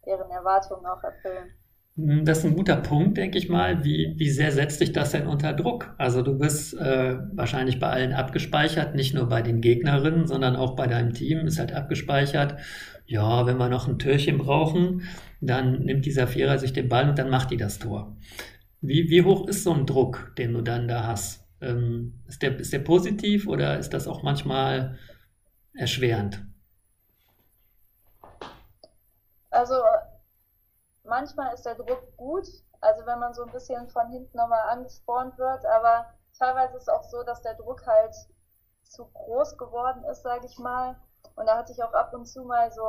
deren Erwartungen auch erfüllen. Hm, das ist ein guter Punkt, denke ich mal. Wie, wie sehr setzt dich das denn unter Druck? Also du bist äh, wahrscheinlich bei allen abgespeichert, nicht nur bei den Gegnerinnen, sondern auch bei deinem Team ist halt abgespeichert. Ja, wenn wir noch ein Türchen brauchen, dann nimmt dieser Vierer sich den Ball und dann macht die das Tor. Wie, wie hoch ist so ein Druck, den du dann da hast? Ähm, ist, der, ist der positiv oder ist das auch manchmal erschwerend? Also manchmal ist der Druck gut, also wenn man so ein bisschen von hinten nochmal angespornt wird, aber teilweise ist es auch so, dass der Druck halt zu groß geworden ist, sage ich mal. Und da hatte ich auch ab und zu mal so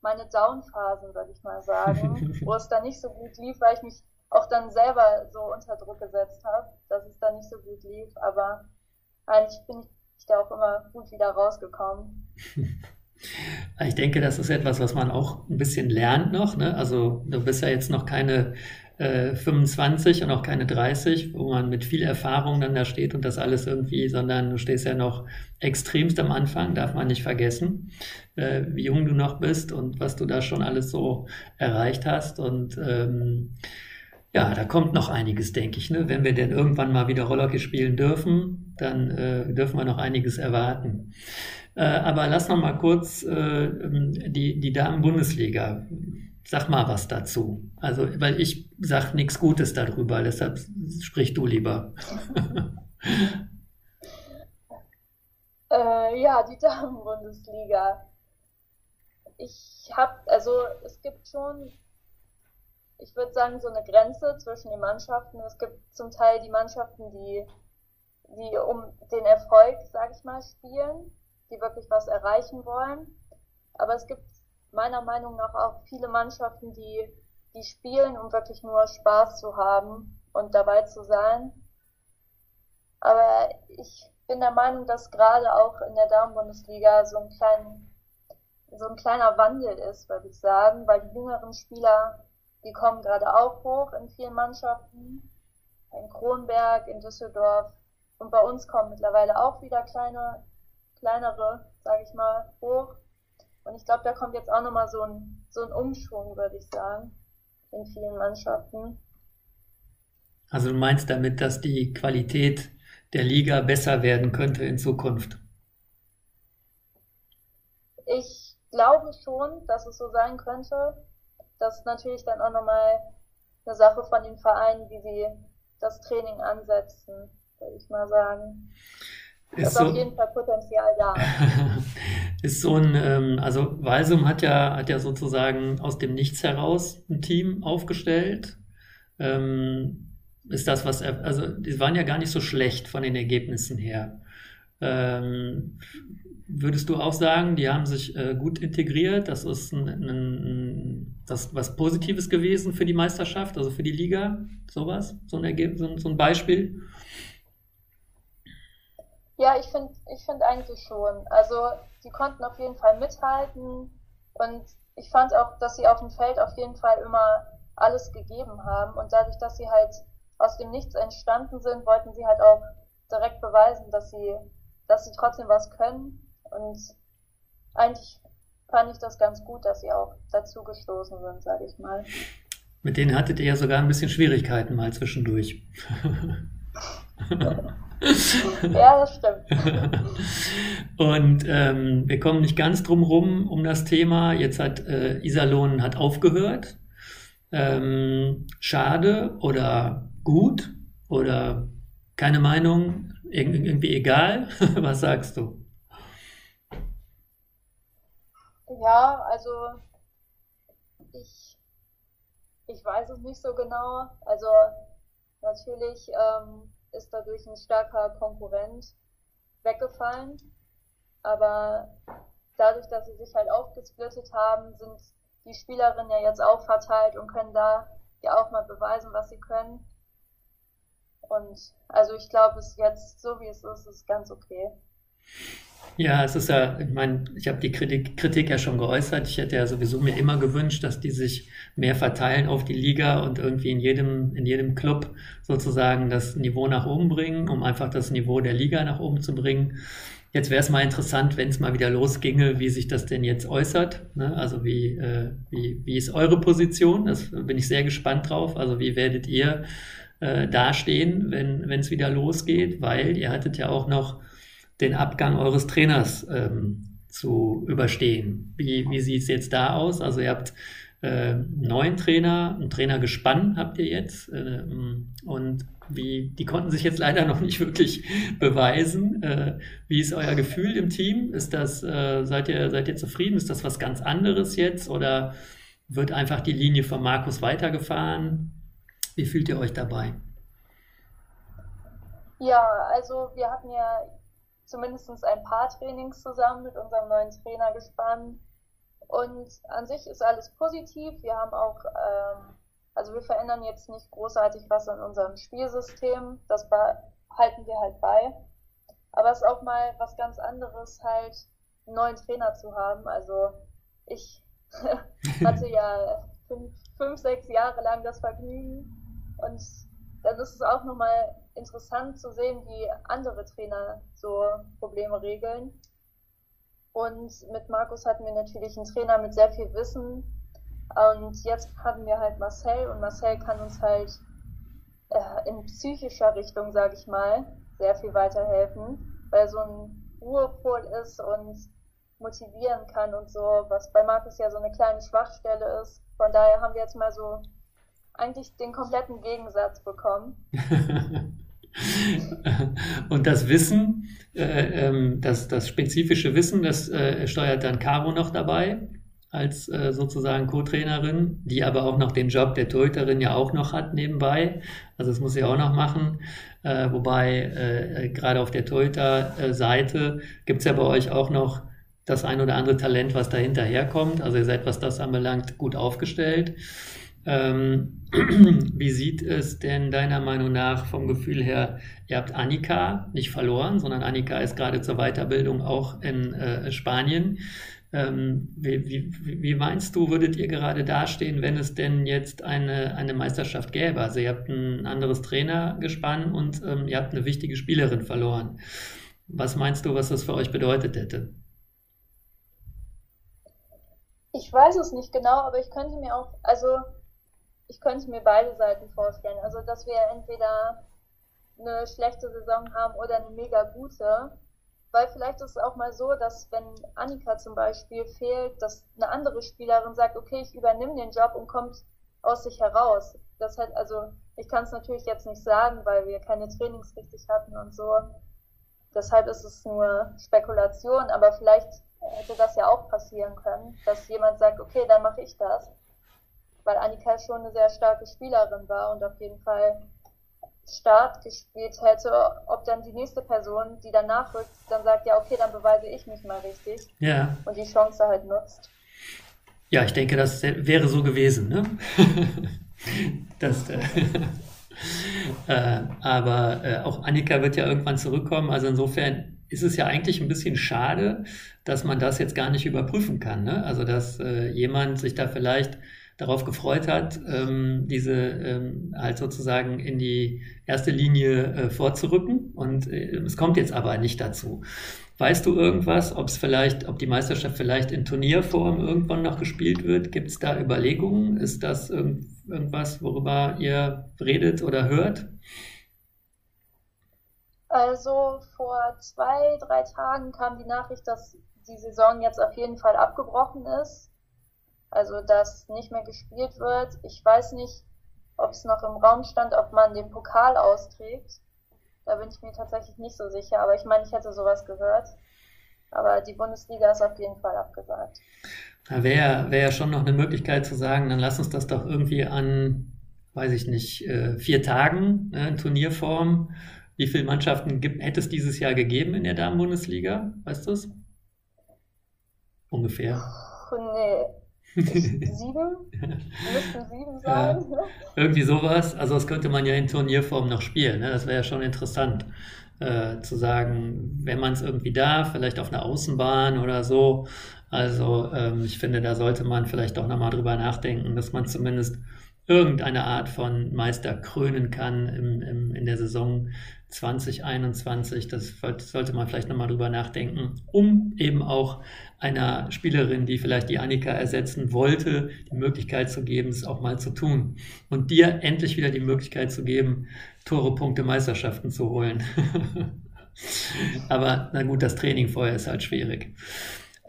meine Down-Phasen, würde ich mal sagen, wo es dann nicht so gut lief, weil ich mich auch dann selber so unter Druck gesetzt habe, dass es dann nicht so gut lief. Aber eigentlich bin ich da auch immer gut wieder rausgekommen. Ich denke, das ist etwas, was man auch ein bisschen lernt noch. Ne? Also du bist ja jetzt noch keine äh, 25 und auch keine 30, wo man mit viel Erfahrung dann da steht und das alles irgendwie, sondern du stehst ja noch extremst am Anfang, darf man nicht vergessen, äh, wie jung du noch bist und was du da schon alles so erreicht hast. Und ähm, Ja, da kommt noch einiges, denke ich. Ne? Wenn wir denn irgendwann mal wieder Rollhockey spielen dürfen, dann äh, dürfen wir noch einiges erwarten. Äh, aber lass noch mal kurz äh, die, die Damen-Bundesliga. Sag mal was dazu. Also, weil ich sag nichts Gutes darüber, deshalb sprich du lieber. äh, ja, die Damen-Bundesliga. Ich habe, also es gibt schon, ich würde sagen, so eine Grenze zwischen den Mannschaften. Es gibt zum Teil die Mannschaften, die, die um den Erfolg, sage ich mal, spielen die wirklich was erreichen wollen. Aber es gibt meiner Meinung nach auch viele Mannschaften, die, die spielen, um wirklich nur Spaß zu haben und dabei zu sein. Aber ich bin der Meinung, dass gerade auch in der Damenbundesliga so ein, klein, so ein kleiner Wandel ist, würde ich sagen, weil die jüngeren Spieler, die kommen gerade auch hoch in vielen Mannschaften, in Kronberg, in Düsseldorf und bei uns kommen mittlerweile auch wieder kleine kleinere, sage ich mal, hoch. Und ich glaube, da kommt jetzt auch nochmal so ein, so ein Umschwung, würde ich sagen, in vielen Mannschaften. Also du meinst damit, dass die Qualität der Liga besser werden könnte in Zukunft? Ich glaube schon, dass es so sein könnte. Das ist natürlich dann auch nochmal eine Sache von den Vereinen, wie sie das Training ansetzen, würde ich mal sagen. Ist, ist so, auf jeden Fall Potenzial da. ist so ein, ähm, also Walsum hat ja, hat ja sozusagen aus dem Nichts heraus ein Team aufgestellt. Ähm, ist das, was er, also die waren ja gar nicht so schlecht von den Ergebnissen her. Ähm, würdest du auch sagen, die haben sich äh, gut integriert? Das ist ein, ein, das was Positives gewesen für die Meisterschaft, also für die Liga, sowas, so ein Ergebnis, so ein Beispiel? Ja, ich finde ich find eigentlich schon. Also die konnten auf jeden Fall mithalten und ich fand auch, dass sie auf dem Feld auf jeden Fall immer alles gegeben haben und dadurch, dass sie halt aus dem Nichts entstanden sind, wollten sie halt auch direkt beweisen, dass sie, dass sie trotzdem was können und eigentlich fand ich das ganz gut, dass sie auch dazu gestoßen sind, sage ich mal. Mit denen hattet ihr ja sogar ein bisschen Schwierigkeiten mal zwischendurch. ja, das stimmt. Und ähm, wir kommen nicht ganz drum rum um das Thema. Jetzt hat äh, Iserlohn hat aufgehört. Ähm, schade oder gut oder keine Meinung, Ir irgendwie egal. Was sagst du? Ja, also ich, ich weiß es nicht so genau. Also natürlich ähm, ist dadurch ein starker Konkurrent weggefallen. Aber dadurch, dass sie sich halt aufgesplittet haben, sind die Spielerinnen ja jetzt auch verteilt und können da ja auch mal beweisen, was sie können. Und also ich glaube, es jetzt, so wie es ist, ist ganz okay. Ja, es ist ja, ich meine, ich habe die Kritik, Kritik ja schon geäußert. Ich hätte ja sowieso mir immer gewünscht, dass die sich mehr verteilen auf die Liga und irgendwie in jedem, in jedem Club sozusagen das Niveau nach oben bringen, um einfach das Niveau der Liga nach oben zu bringen. Jetzt wäre es mal interessant, wenn es mal wieder losginge, wie sich das denn jetzt äußert. Ne? Also wie, äh, wie, wie ist eure Position? Das bin ich sehr gespannt drauf. Also wie werdet ihr äh, dastehen, wenn es wieder losgeht? Weil ihr hattet ja auch noch den Abgang eures Trainers ähm, zu überstehen. Wie, wie sieht es jetzt da aus? Also ihr habt äh, neuen Trainer, einen Trainer gespannt habt ihr jetzt äh, und wie, die konnten sich jetzt leider noch nicht wirklich beweisen. Äh, wie ist euer Gefühl im Team? Ist das, äh, seid ihr, seid ihr zufrieden? Ist das was ganz anderes jetzt oder wird einfach die Linie von Markus weitergefahren? Wie fühlt ihr euch dabei? Ja, also wir hatten ja zumindest ein paar Trainings zusammen mit unserem neuen Trainer gespannt. Und an sich ist alles positiv. Wir haben auch, ähm, also wir verändern jetzt nicht großartig was an unserem Spielsystem. Das halten wir halt bei. Aber es ist auch mal was ganz anderes, halt einen neuen Trainer zu haben. Also ich hatte ja fünf, fünf, sechs Jahre lang das Vergnügen und dann ist es auch nochmal interessant zu sehen, wie andere Trainer so Probleme regeln. Und mit Markus hatten wir natürlich einen Trainer mit sehr viel Wissen, Und jetzt hatten wir halt Marcel und Marcel kann uns halt äh, in psychischer Richtung, sage ich mal, sehr viel weiterhelfen, weil so ein Ruhepol ist und motivieren kann und so, was bei Markus ja so eine kleine Schwachstelle ist. Von daher haben wir jetzt mal so eigentlich den kompletten Gegensatz bekommen. Und das Wissen, äh, ähm, das, das spezifische Wissen, das äh, steuert dann Caro noch dabei als äh, sozusagen Co-Trainerin, die aber auch noch den Job der Torhüterin ja auch noch hat nebenbei. Also das muss sie auch noch machen. Wobei gerade auf der Torhüter-Seite gibt es ja bei euch auch noch das ein oder andere Talent, was dahinter herkommt. Also ihr seid, was das anbelangt, gut aufgestellt. Ähm, wie sieht es denn deiner Meinung nach vom Gefühl her? Ihr habt Annika nicht verloren, sondern Annika ist gerade zur Weiterbildung auch in äh, Spanien. Ähm, wie, wie, wie, meinst du, würdet ihr gerade dastehen, wenn es denn jetzt eine, eine Meisterschaft gäbe? Also ihr habt ein anderes Trainergespann und ähm, ihr habt eine wichtige Spielerin verloren. Was meinst du, was das für euch bedeutet hätte? Ich weiß es nicht genau, aber ich könnte mir auch, also ich könnte mir beide Seiten vorstellen. Also, dass wir entweder eine schlechte Saison haben oder eine mega gute. Weil vielleicht ist es auch mal so, dass wenn Annika zum Beispiel fehlt, dass eine andere Spielerin sagt, okay, ich übernehme den Job und kommt aus sich heraus. Das halt, also ich kann es natürlich jetzt nicht sagen, weil wir keine Trainings richtig hatten und so. Deshalb ist es nur Spekulation, aber vielleicht hätte das ja auch passieren können, dass jemand sagt, okay, dann mache ich das weil Annika schon eine sehr starke Spielerin war und auf jeden Fall Start gespielt hätte, ob dann die nächste Person, die danach rückt, dann sagt, ja, okay, dann beweise ich mich mal richtig. Ja. Und die Chance halt nutzt. Ja, ich denke, das wäre so gewesen, ne? das, äh, äh, aber äh, auch Annika wird ja irgendwann zurückkommen. Also insofern ist es ja eigentlich ein bisschen schade, dass man das jetzt gar nicht überprüfen kann. Ne? Also dass äh, jemand sich da vielleicht darauf gefreut hat, ähm, diese ähm, halt sozusagen in die erste Linie äh, vorzurücken. Und äh, es kommt jetzt aber nicht dazu. Weißt du irgendwas, ob es vielleicht, ob die Meisterschaft vielleicht in Turnierform irgendwann noch gespielt wird? Gibt es da Überlegungen? Ist das irgend, irgendwas, worüber ihr redet oder hört? Also vor zwei, drei Tagen kam die Nachricht, dass die Saison jetzt auf jeden Fall abgebrochen ist also dass nicht mehr gespielt wird. Ich weiß nicht, ob es noch im Raum stand, ob man den Pokal austrägt. Da bin ich mir tatsächlich nicht so sicher, aber ich meine, ich hätte sowas gehört. Aber die Bundesliga ist auf jeden Fall abgesagt. Da wäre wär ja schon noch eine Möglichkeit zu sagen, dann lass uns das doch irgendwie an, weiß ich nicht, äh, vier Tagen ne, in Turnierform. Wie viele Mannschaften gibt, hätte es dieses Jahr gegeben in der Damen-Bundesliga? Weißt du es? Ungefähr. Nee, sieben? Müssten sieben sein. Ja, irgendwie sowas. Also das könnte man ja in Turnierform noch spielen. Ne? Das wäre ja schon interessant. Äh, zu sagen, wenn man es irgendwie darf, vielleicht auf einer Außenbahn oder so. Also ähm, ich finde, da sollte man vielleicht auch nochmal drüber nachdenken, dass man zumindest irgendeine Art von Meister krönen kann im, im, in der Saison 2021. Das sollte man vielleicht nochmal drüber nachdenken, um eben auch einer Spielerin, die vielleicht die Annika ersetzen wollte, die Möglichkeit zu geben, es auch mal zu tun. Und dir endlich wieder die Möglichkeit zu geben, Tore, Punkte, Meisterschaften zu holen. Aber na gut, das Training vorher ist halt schwierig.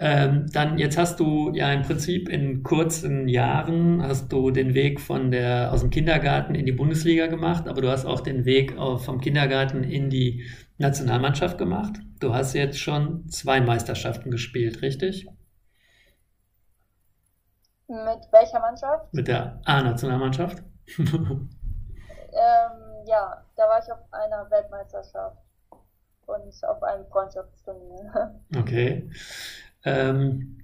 Ähm, dann, jetzt hast du ja im Prinzip in kurzen Jahren hast du den Weg von der, aus dem Kindergarten in die Bundesliga gemacht, aber du hast auch den Weg vom Kindergarten in die Nationalmannschaft gemacht. Du hast jetzt schon zwei Meisterschaften gespielt, richtig? Mit welcher Mannschaft? Mit der A-Nationalmannschaft. ähm, ja, da war ich auf einer Weltmeisterschaft und auf einem Freundschaftsturnier. Okay. Ähm,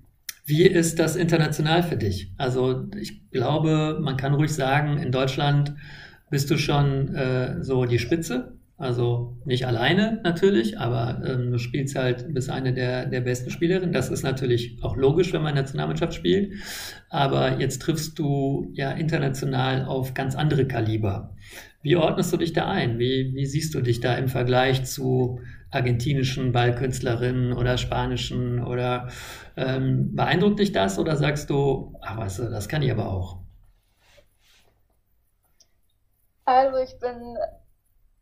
wie ist das international für dich? Also ich glaube, man kann ruhig sagen, in Deutschland bist du schon äh, so die Spitze. Also nicht alleine natürlich, aber ähm, du spielst halt, bist eine der, der besten Spielerinnen. Das ist natürlich auch logisch, wenn man in der Nationalmannschaft spielt. Aber jetzt triffst du ja international auf ganz andere Kaliber. Wie ordnest du dich da ein? Wie, wie siehst du dich da im Vergleich zu argentinischen Ballkünstlerinnen oder spanischen oder ähm, beeindruckt dich das oder sagst du, ach weißt du, das kann ich aber auch? Also ich bin,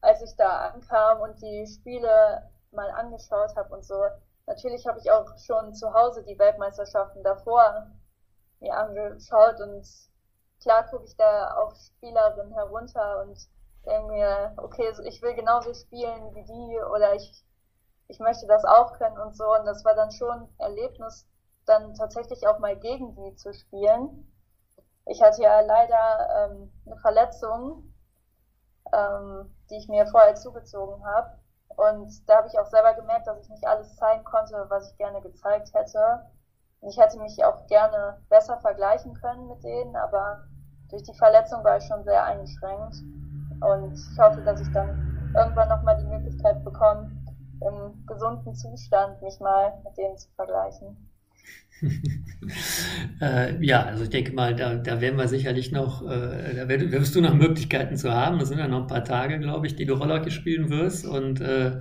als ich da ankam und die Spiele mal angeschaut habe und so, natürlich habe ich auch schon zu Hause die Weltmeisterschaften davor mir angeschaut und klar gucke ich da auf Spielerinnen herunter und denke mir, okay, ich will genauso spielen wie die oder ich, ich möchte das auch können und so. Und das war dann schon Erlebnis, dann tatsächlich auch mal gegen die zu spielen. Ich hatte ja leider ähm, eine Verletzung, ähm, die ich mir vorher zugezogen habe. Und da habe ich auch selber gemerkt, dass ich nicht alles zeigen konnte, was ich gerne gezeigt hätte. Und ich hätte mich auch gerne besser vergleichen können mit denen, aber durch die Verletzung war ich schon sehr eingeschränkt. Und ich hoffe, dass ich dann irgendwann nochmal die Möglichkeit bekomme, im gesunden Zustand mich mal mit denen zu vergleichen. äh, ja, also ich denke mal, da, da werden wir sicherlich noch, äh, da wirst du noch Möglichkeiten zu haben. Das sind ja noch ein paar Tage, glaube ich, die du Rollerhockey spielen wirst. Und äh,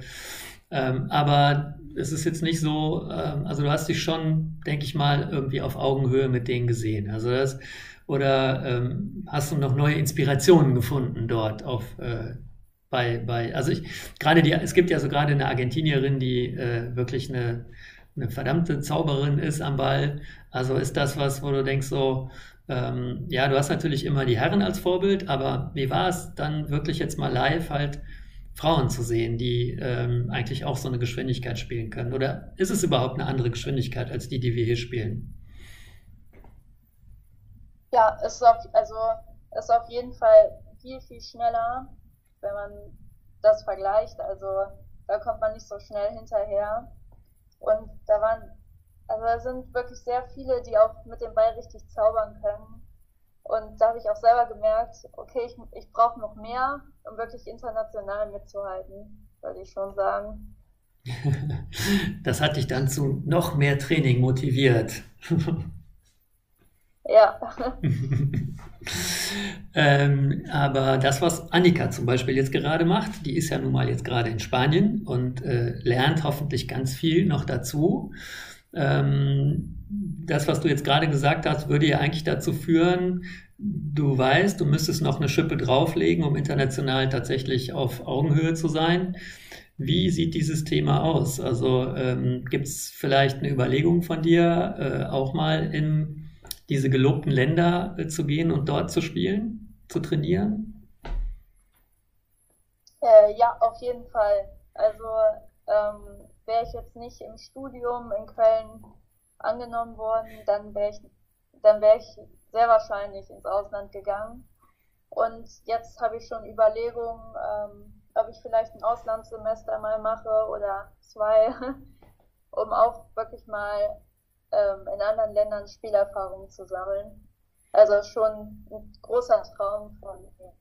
ähm, aber es ist jetzt nicht so, ähm, also du hast dich schon, denke ich mal, irgendwie auf Augenhöhe mit denen gesehen. Also das, oder ähm, hast du noch neue Inspirationen gefunden dort auf äh, bei, bei, also ich, gerade die, es gibt ja so gerade eine Argentinierin, die äh, wirklich eine, eine verdammte Zauberin ist am Ball. Also ist das was, wo du denkst so, ähm, ja, du hast natürlich immer die Herren als Vorbild, aber wie war es dann wirklich jetzt mal live halt Frauen zu sehen, die ähm, eigentlich auch so eine Geschwindigkeit spielen können? Oder ist es überhaupt eine andere Geschwindigkeit als die, die wir hier spielen? Ja, es ist auf, also ist auf jeden Fall viel, viel schneller, wenn man das vergleicht. Also da kommt man nicht so schnell hinterher. Und da waren, also da sind wirklich sehr viele, die auch mit dem Ball richtig zaubern können. Und da habe ich auch selber gemerkt, okay, ich, ich brauche noch mehr, um wirklich international mitzuhalten, würde ich schon sagen. Das hat dich dann zu noch mehr Training motiviert. Ja. ähm, aber das, was Annika zum Beispiel jetzt gerade macht, die ist ja nun mal jetzt gerade in Spanien und äh, lernt hoffentlich ganz viel noch dazu. Ähm, das, was du jetzt gerade gesagt hast, würde ja eigentlich dazu führen, du weißt, du müsstest noch eine Schippe drauflegen, um international tatsächlich auf Augenhöhe zu sein. Wie sieht dieses Thema aus? Also ähm, gibt es vielleicht eine Überlegung von dir, äh, auch mal in diese gelobten Länder äh, zu gehen und dort zu spielen, zu trainieren? Äh, ja, auf jeden Fall. Also ähm, wäre ich jetzt nicht im Studium in Köln angenommen worden, dann wäre ich, dann ich sehr wahrscheinlich ins Ausland gegangen. Und jetzt habe ich schon Überlegungen, ähm, ob ich vielleicht ein Auslandssemester mal mache oder zwei, um auch wirklich mal ähm, in anderen Ländern Spielerfahrungen zu sammeln. Also schon ein großer Traum von mir.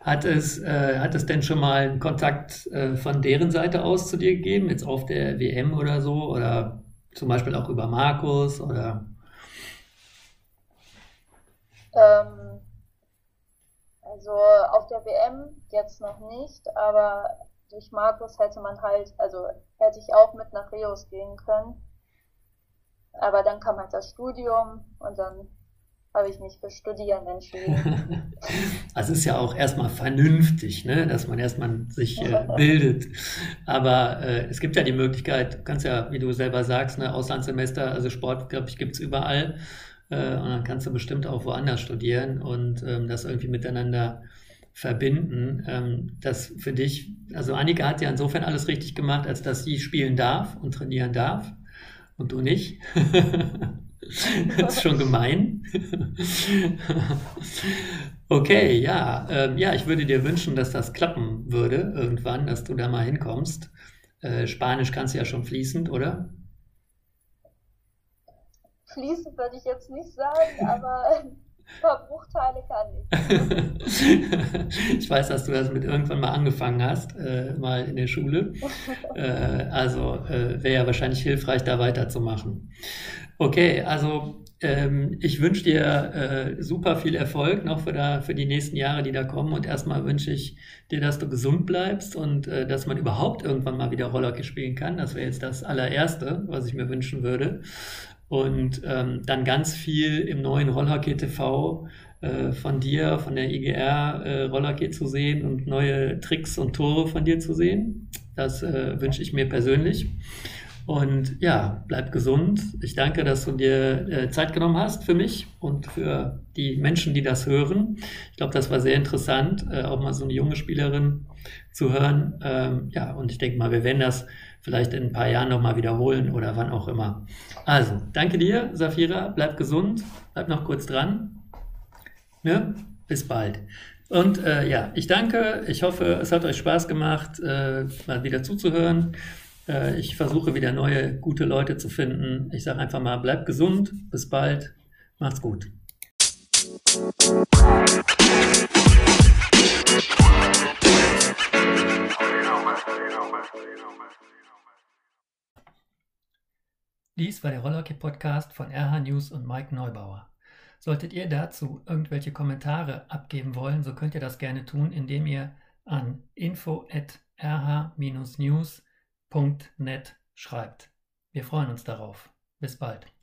Hat es, äh, hat es denn schon mal Kontakt äh, von deren Seite aus zu dir gegeben, jetzt auf der WM oder so? Oder zum Beispiel auch über Markus oder? Ähm, also auf der WM jetzt noch nicht, aber durch Markus hätte man halt, also hätte ich auch mit nach Reos gehen können. Aber dann kam halt das Studium und dann habe ich mich für Studieren entschieden. Also ist ja auch erstmal vernünftig, ne? dass man erstmal sich äh, bildet. Aber äh, es gibt ja die Möglichkeit, du kannst ja, wie du selber sagst, ne, Auslandssemester, also Sport, glaube ich, gibt es überall. Äh, und dann kannst du bestimmt auch woanders studieren und ähm, das irgendwie miteinander verbinden. Ähm, das für dich, also Annika hat ja insofern alles richtig gemacht, als dass sie spielen darf und trainieren darf und du nicht. das ist schon gemein. okay, ja. Ähm, ja, ich würde dir wünschen, dass das klappen würde irgendwann, dass du da mal hinkommst. Äh, Spanisch kannst du ja schon fließend, oder? Fließend würde ich jetzt nicht sagen, aber Bruchteile kann ich. ich weiß, dass du das mit irgendwann mal angefangen hast, äh, mal in der Schule. Äh, also äh, wäre ja wahrscheinlich hilfreich, da weiterzumachen. Okay, also ähm, ich wünsche dir äh, super viel Erfolg noch für, da, für die nächsten Jahre, die da kommen. Und erstmal wünsche ich dir, dass du gesund bleibst und äh, dass man überhaupt irgendwann mal wieder Rollerhockey spielen kann. Das wäre jetzt das allererste, was ich mir wünschen würde. Und ähm, dann ganz viel im neuen Rollhockey TV äh, von dir, von der IGR äh, Rollhockey zu sehen und neue Tricks und Tore von dir zu sehen. Das äh, wünsche ich mir persönlich. Und ja, bleib gesund. Ich danke, dass du dir äh, Zeit genommen hast für mich und für die Menschen, die das hören. Ich glaube, das war sehr interessant, äh, auch mal so eine junge Spielerin zu hören. Ähm, ja, und ich denke mal, wir werden das vielleicht in ein paar Jahren nochmal wiederholen oder wann auch immer. Also, danke dir, Safira. Bleib gesund. Bleib noch kurz dran. Ne? Bis bald. Und äh, ja, ich danke. Ich hoffe, es hat euch Spaß gemacht, äh, mal wieder zuzuhören. Äh, ich versuche wieder neue, gute Leute zu finden. Ich sage einfach mal, bleibt gesund. Bis bald. Macht's gut. Dies war der Rollhockey-Podcast von RH News und Mike Neubauer. Solltet ihr dazu irgendwelche Kommentare abgeben wollen, so könnt ihr das gerne tun, indem ihr an info@rh-news.net schreibt. Wir freuen uns darauf. Bis bald.